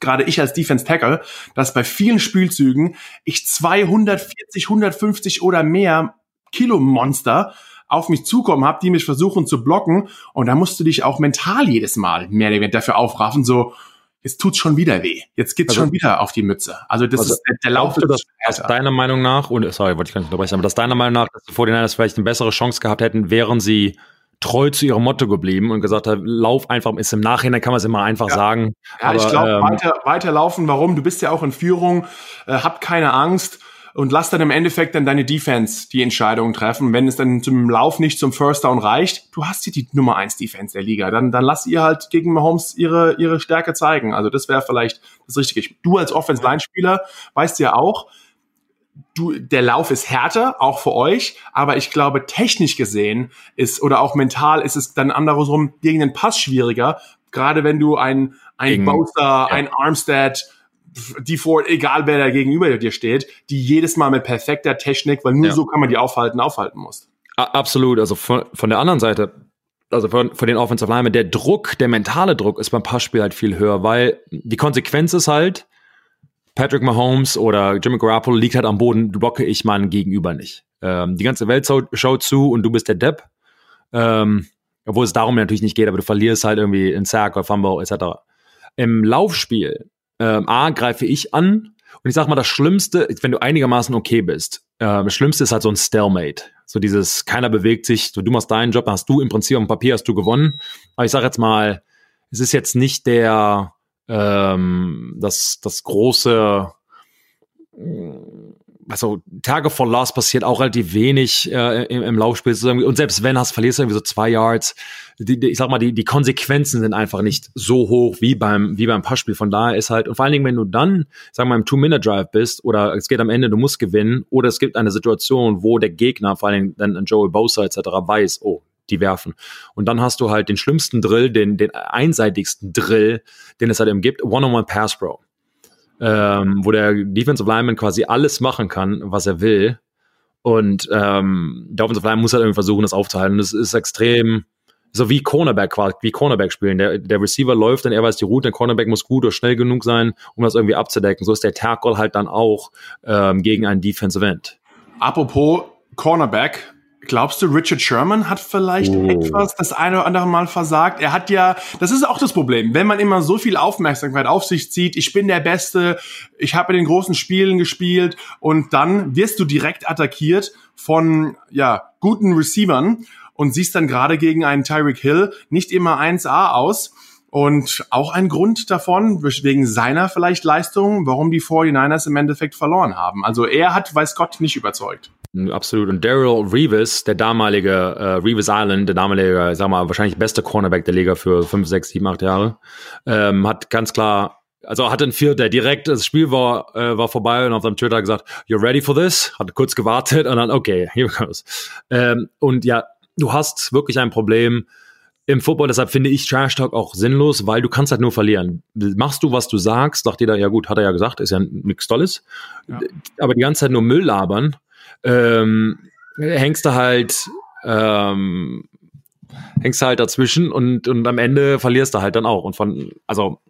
gerade ich als Defense Tackle, dass bei vielen Spielzügen ich 240, 150 oder mehr Kilo Monster auf mich zukommen habe, die mich versuchen zu blocken. Und da musst du dich auch mental jedes Mal mehr dafür aufraffen, so jetzt tut's schon wieder weh. Jetzt geht's also, schon wieder auf die Mütze. Also das also, ist der, der Lauf. Das, aus deiner Meinung nach, und sorry, wollte ich gar nicht unterbrechen, aber dass deiner Meinung nach, dass die 49ers vielleicht eine bessere Chance gehabt hätten, wären sie treu zu ihrem Motto geblieben und gesagt haben, lauf einfach, ist im Nachhinein kann man es immer einfach ja. sagen. Ja, aber, ich glaube, ähm, weiter, weiterlaufen, warum? Du bist ja auch in Führung, äh, hab keine Angst und lass dann im Endeffekt dann deine Defense die Entscheidung treffen. Wenn es dann zum Lauf nicht zum First Down reicht, du hast hier die Nummer eins Defense der Liga, dann, dann lass ihr halt gegen Mahomes ihre, ihre Stärke zeigen. Also das wäre vielleicht das Richtige. Du als Offense-Line-Spieler weißt ja auch, du, der Lauf ist härter, auch für euch, aber ich glaube, technisch gesehen ist oder auch mental ist es dann andersrum gegen den Pass schwieriger, gerade wenn du ein, ein Bowser, ja. ein Armstead, die vor, egal wer da gegenüber dir steht, die jedes Mal mit perfekter Technik, weil nur ja. so kann man die aufhalten, aufhalten muss. Absolut. Also von, von der anderen Seite, also von, von den Offensive Linemen, der Druck, der mentale Druck ist beim Passspiel halt viel höher, weil die Konsequenz ist halt, Patrick Mahomes oder Jimmy Garoppolo liegt halt am Boden, blocke ich meinen Gegenüber nicht. Ähm, die ganze Welt schaut zu und du bist der Depp. Ähm, obwohl es darum natürlich nicht geht, aber du verlierst halt irgendwie in Sack oder Fumble etc. Im Laufspiel ähm, A, greife ich an. Und ich sag mal, das Schlimmste, wenn du einigermaßen okay bist, äh, das Schlimmste ist halt so ein Stalemate. So dieses, keiner bewegt sich, so, du machst deinen Job, hast du im Prinzip am Papier hast du gewonnen. Aber ich sag jetzt mal, es ist jetzt nicht der, ähm, das, das große, also Tage vor Loss passiert auch relativ wenig äh, im, im Laufspiel. Und selbst wenn hast, verlierst du irgendwie so zwei Yards. Die, die, ich sag mal, die, die Konsequenzen sind einfach nicht so hoch wie beim, wie beim Passspiel. Von daher ist halt, und vor allen Dingen, wenn du dann, sag mal, im Two-Minute-Drive bist oder es geht am Ende, du musst gewinnen oder es gibt eine Situation, wo der Gegner, vor allen Dingen dann Joey Bosa etc. weiß, oh, die werfen. Und dann hast du halt den schlimmsten Drill, den, den einseitigsten Drill, den es halt eben gibt, One-on-One-Pass-Pro ähm, wo der Defensive Lineman quasi alles machen kann, was er will. Und ähm, der Offensive Lineman muss halt irgendwie versuchen, das aufzuhalten. Das ist extrem, so wie Cornerback quasi, wie Cornerback spielen. Der, der Receiver läuft und er weiß die Route, der Cornerback muss gut oder schnell genug sein, um das irgendwie abzudecken. So ist der Tackle halt dann auch ähm, gegen einen Defensive End. Apropos Cornerback, Glaubst du, Richard Sherman hat vielleicht oh. etwas das eine oder andere Mal versagt? Er hat ja, das ist auch das Problem, wenn man immer so viel Aufmerksamkeit auf sich zieht, ich bin der Beste, ich habe in den großen Spielen gespielt und dann wirst du direkt attackiert von ja guten Receivern und siehst dann gerade gegen einen Tyreek Hill nicht immer 1A aus. Und auch ein Grund davon, wegen seiner vielleicht Leistung, warum die 49ers im Endeffekt verloren haben. Also er hat, weiß Gott, nicht überzeugt. Absolut. Und Daryl Reeves, der damalige äh, Reeves Island, der damalige, sag mal, wahrscheinlich beste Cornerback der Liga für fünf, sechs, sieben, acht Jahre, ähm, hat ganz klar, also hatte ein Vierter direkt, das Spiel war, äh, war vorbei und auf seinem Twitter gesagt, you're ready for this? Hat kurz gewartet und dann, okay, here goes. Ähm, und ja, du hast wirklich ein Problem, im Football, deshalb finde ich Trash Talk auch sinnlos, weil du kannst halt nur verlieren. Machst du, was du sagst, sagt jeder, ja gut, hat er ja gesagt, ist ja nichts Tolles. Ja. Aber die ganze Zeit nur Müll labern, ähm, hängst du halt, ähm, hängst du halt dazwischen und, und am Ende verlierst du halt dann auch. Und von, also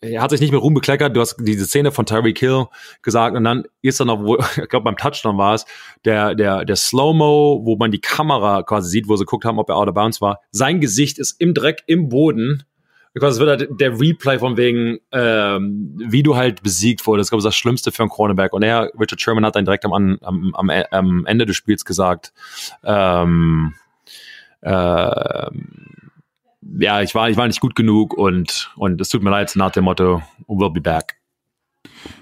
er hat sich nicht mehr Ruhm bekleckert. Du hast diese Szene von Tyreek Hill gesagt und dann ist er noch, wo, ich glaube beim Touchdown war es, der, der, der Slow-Mo, wo man die Kamera quasi sieht, wo sie geguckt haben, ob er out of bounds war. Sein Gesicht ist im Dreck, im Boden. Es wird halt der Replay von wegen, ähm, wie du halt besiegt wurdest. Ich glaube, das das Schlimmste für einen Cornerback. Und er, Richard Sherman, hat dann direkt am, am, am, am Ende des Spiels gesagt, ähm, äh, ja, ich war, ich war nicht gut genug und, und es tut mir leid, nach dem Motto, we'll be back.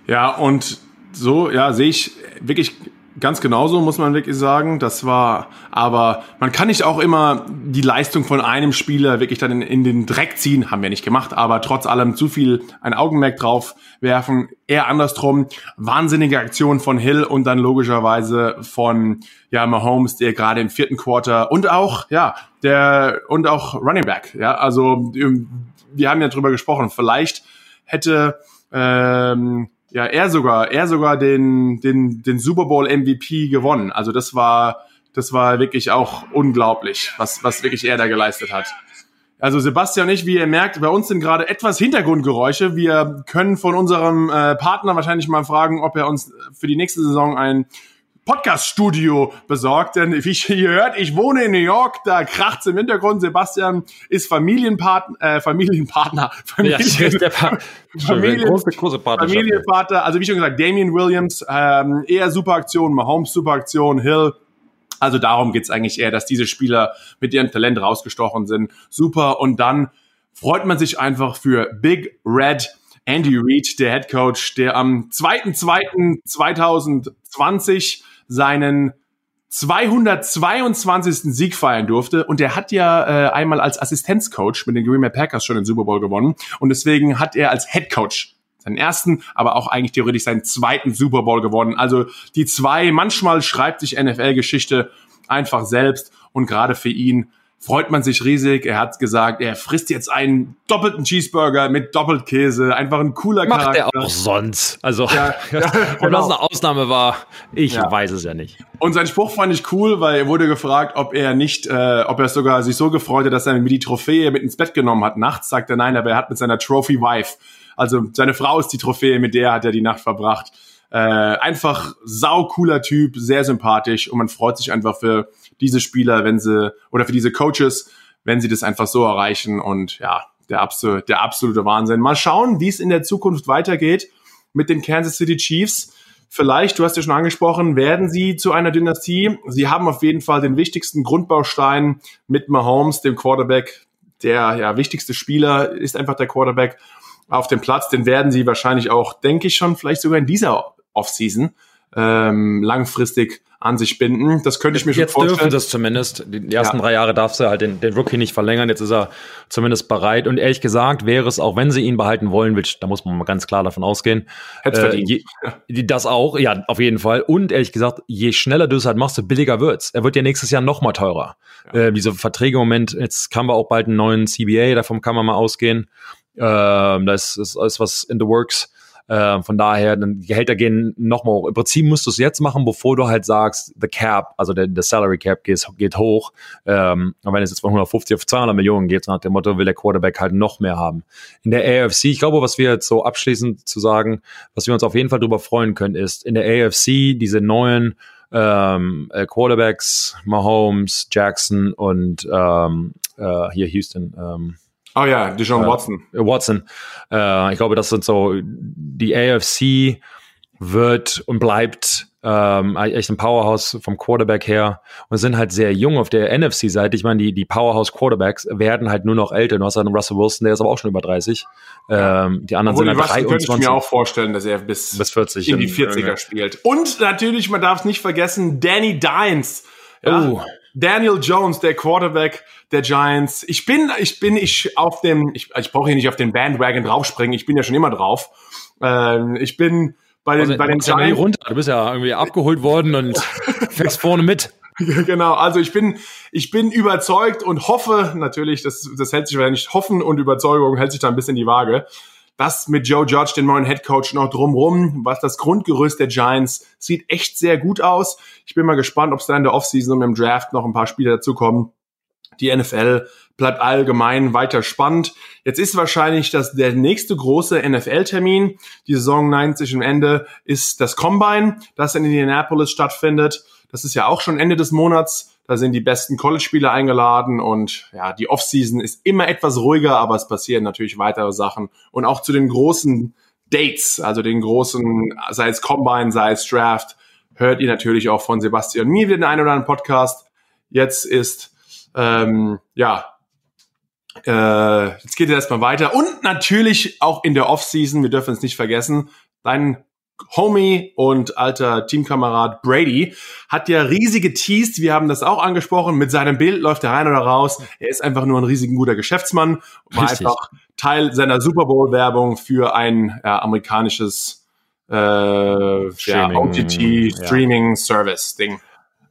Ja, und so, ja, sehe ich wirklich ganz genauso, muss man wirklich sagen. Das war, aber man kann nicht auch immer die Leistung von einem Spieler wirklich dann in, in, den Dreck ziehen, haben wir nicht gemacht, aber trotz allem zu viel ein Augenmerk drauf werfen. Eher andersrum, wahnsinnige Aktion von Hill und dann logischerweise von, ja, Mahomes, der gerade im vierten Quarter und auch, ja, der, und auch Running Back, ja, also, wir haben ja drüber gesprochen, vielleicht hätte, ähm, ja, er sogar, er sogar den, den, den Super Bowl MVP gewonnen. Also das war, das war wirklich auch unglaublich, was, was wirklich er da geleistet hat. Also Sebastian und ich, wie ihr merkt, bei uns sind gerade etwas Hintergrundgeräusche. Wir können von unserem äh, Partner wahrscheinlich mal fragen, ob er uns für die nächste Saison ein Podcast-Studio besorgt, denn wie ihr hört, ich wohne in New York, da kracht's im Hintergrund. Sebastian ist Familienpartner, äh, Familienpartner, Familien, ja, der pa Familien, große, große Familienvater. Also wie schon gesagt, Damian Williams, ähm, eher super Aktion, Mahomes super Aktion, Hill. Also darum geht's eigentlich eher, dass diese Spieler mit ihrem Talent rausgestochen sind. Super. Und dann freut man sich einfach für Big Red Andy Reid, der Head Coach, der am 2.2.2020 seinen 222. Sieg feiern durfte und er hat ja äh, einmal als Assistenzcoach mit den Green Bay Packers schon den Super Bowl gewonnen und deswegen hat er als Head Coach seinen ersten, aber auch eigentlich theoretisch seinen zweiten Super Bowl gewonnen. Also die zwei, manchmal schreibt sich NFL-Geschichte einfach selbst und gerade für ihn freut man sich riesig. Er hat gesagt, er frisst jetzt einen doppelten Cheeseburger mit Doppelkäse. Einfach ein cooler Macht Charakter. Macht er auch sonst. Also, ja, ja, ob genau. das eine Ausnahme war, ich ja. weiß es ja nicht. Und sein Spruch fand ich cool, weil er wurde gefragt, ob er nicht, äh, ob er sogar sich so gefreut hat, dass er mir die Trophäe mit ins Bett genommen hat. Nachts sagt er nein, aber er hat mit seiner Trophy Wife, also seine Frau ist die Trophäe, mit der hat er die Nacht verbracht. Äh, einfach sau cooler Typ, sehr sympathisch und man freut sich einfach für diese Spieler, wenn sie, oder für diese Coaches, wenn sie das einfach so erreichen und ja, der, absolute, der absolute Wahnsinn. Mal schauen, wie es in der Zukunft weitergeht mit den Kansas City Chiefs. Vielleicht, du hast ja schon angesprochen, werden sie zu einer Dynastie. Sie haben auf jeden Fall den wichtigsten Grundbaustein mit Mahomes, dem Quarterback. Der ja, wichtigste Spieler ist einfach der Quarterback auf dem Platz. Den werden sie wahrscheinlich auch, denke ich schon, vielleicht sogar in dieser Offseason ähm, langfristig an sich binden. Das könnte ich mir jetzt schon vorstellen. Jetzt dürfen das zumindest. Die ersten ja. drei Jahre darfst du halt den, den Rookie nicht verlängern. Jetzt ist er zumindest bereit. Und ehrlich gesagt wäre es, auch wenn sie ihn behalten wollen, which, da muss man mal ganz klar davon ausgehen. Hätte äh, je, das auch, ja, auf jeden Fall. Und ehrlich gesagt, je schneller du es halt machst, billiger wird's. Er wird ja nächstes Jahr noch mal teurer. Ja. Äh, diese Verträge im Moment, jetzt kann wir auch bald einen neuen CBA, davon kann man mal ausgehen. Äh, da ist, ist, ist was in the works. Äh, von daher, dann Gehälter gehen nochmal hoch. Im Prinzip musst du es jetzt machen, bevor du halt sagst, the cap, also der, der Salary Cap geht, geht hoch. Ähm, und wenn es jetzt von 150 auf 200 Millionen geht, nach dem Motto, will der Quarterback halt noch mehr haben. In der AFC, ich glaube, was wir jetzt so abschließend zu sagen, was wir uns auf jeden Fall drüber freuen können, ist in der AFC diese neuen ähm, äh, Quarterbacks, Mahomes, Jackson und ähm, äh, hier Houston, ähm, Oh ja, Deshaun äh, Watson. Watson. Äh, ich glaube, das sind so, die AFC wird und bleibt ähm, echt ein Powerhouse vom Quarterback her und sind halt sehr jung auf der NFC-Seite. Ich meine, die, die Powerhouse-Quarterbacks werden halt nur noch älter. Du hast halt einen Russell Wilson, der ist aber auch schon über 30. Ähm, die anderen Obwohl, sind halt 23. könnte ich mir auch vorstellen, dass er bis, bis 40 in die 40er spielt. Und natürlich, man darf es nicht vergessen, Danny Dines. Ja? Oh. Daniel Jones, der Quarterback der Giants. Ich bin, ich bin, ich auf dem, ich, ich brauche hier nicht auf den Bandwagon draufspringen. Ich bin ja schon immer drauf. Ähm, ich bin bei den, also, bei den Giants. Runter. Du bist ja irgendwie abgeholt worden und fängst vorne mit. genau, also ich bin, ich bin überzeugt und hoffe natürlich, das, das hält sich wahrscheinlich, hoffen und Überzeugung hält sich da ein bisschen die Waage, das mit Joe Judge, den neuen Head Coach, noch drumrum, was das Grundgerüst der Giants sieht echt sehr gut aus. Ich bin mal gespannt, ob es da in der Offseason und im Draft noch ein paar Spieler dazukommen, Die NFL bleibt allgemein weiter spannend. Jetzt ist wahrscheinlich dass der nächste große NFL-Termin. Die Saison neigt sich am Ende, ist das Combine, das in Indianapolis stattfindet. Das ist ja auch schon Ende des Monats. Da sind die besten College-Spieler eingeladen und ja, die Offseason ist immer etwas ruhiger, aber es passieren natürlich weitere Sachen. Und auch zu den großen Dates, also den großen, sei es Combine, sei es Draft, hört ihr natürlich auch von Sebastian mir den einen oder anderen Podcast. Jetzt ist, ähm, ja, äh, jetzt geht es erstmal weiter. Und natürlich auch in der Offseason, wir dürfen es nicht vergessen, dein Homie und alter Teamkamerad Brady hat ja riesige teased, wir haben das auch angesprochen, mit seinem Bild läuft er rein oder raus. Er ist einfach nur ein riesigen guter Geschäftsmann und war einfach Teil seiner Super Bowl Werbung für ein ja, amerikanisches äh, Streaming, ja, OTT Streaming. Service Ding.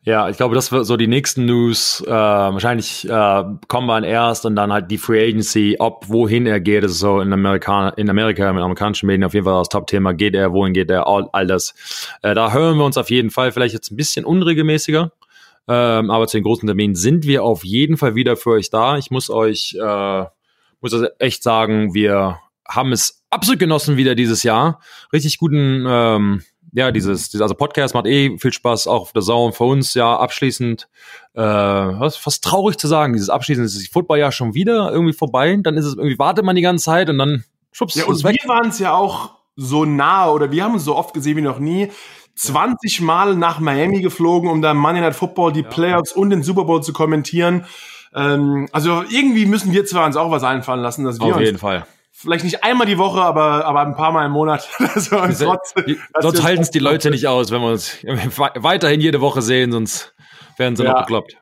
Ja, ich glaube, das wird so die nächsten News. Äh, wahrscheinlich äh, kommen wir erst und dann halt die Free Agency, ob wohin er geht, das ist so in Amerika, in Amerika mit amerikanischen Medien auf jeden Fall das Top-Thema. Geht er, wohin geht er, all, all das. Äh, da hören wir uns auf jeden Fall vielleicht jetzt ein bisschen unregelmäßiger. Ähm, aber zu den großen Terminen sind wir auf jeden Fall wieder für euch da. Ich muss euch, äh, muss das echt sagen, wir haben es absolut genossen wieder dieses Jahr. Richtig guten ähm, ja, dieses, dieses, also Podcast macht eh viel Spaß, auch auf der Zone für uns, ja, abschließend, äh, was fast traurig zu sagen, dieses abschließend ist das Football ja schon wieder irgendwie vorbei, dann ist es irgendwie, wartet man die ganze Zeit und dann schubst Ja, und wir waren es ja auch so nah oder wir haben es so oft gesehen wie noch nie. 20 Mal nach Miami geflogen, um da Monday Night Football, die ja. Playoffs und den Super Bowl zu kommentieren. Ähm, also irgendwie müssen wir zwar uns auch was einfallen lassen, dass wir Auf jeden Fall vielleicht nicht einmal die Woche, aber, aber ein paar Mal im Monat. also sonst halten es die Leute nicht aus, wenn wir uns weiterhin jede Woche sehen, sonst werden sie ja. noch bekloppt.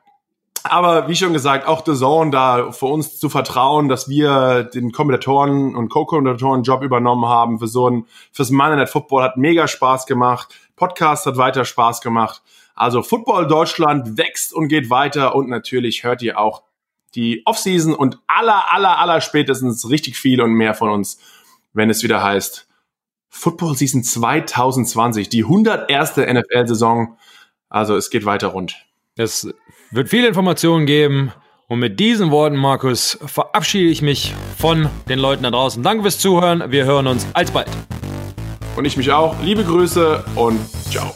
Aber wie schon gesagt, auch The Zone da für uns zu vertrauen, dass wir den Kommentatoren und Co-Kommentatoren Job übernommen haben für so ein, fürs Monday Night Football hat mega Spaß gemacht. Podcast hat weiter Spaß gemacht. Also Football Deutschland wächst und geht weiter und natürlich hört ihr auch die Offseason und aller, aller, aller spätestens richtig viel und mehr von uns, wenn es wieder heißt Football Season 2020, die 101. NFL-Saison. Also es geht weiter rund. Es wird viele Informationen geben. Und mit diesen Worten, Markus, verabschiede ich mich von den Leuten da draußen. Danke fürs Zuhören. Wir hören uns alsbald. Und ich mich auch. Liebe Grüße und ciao.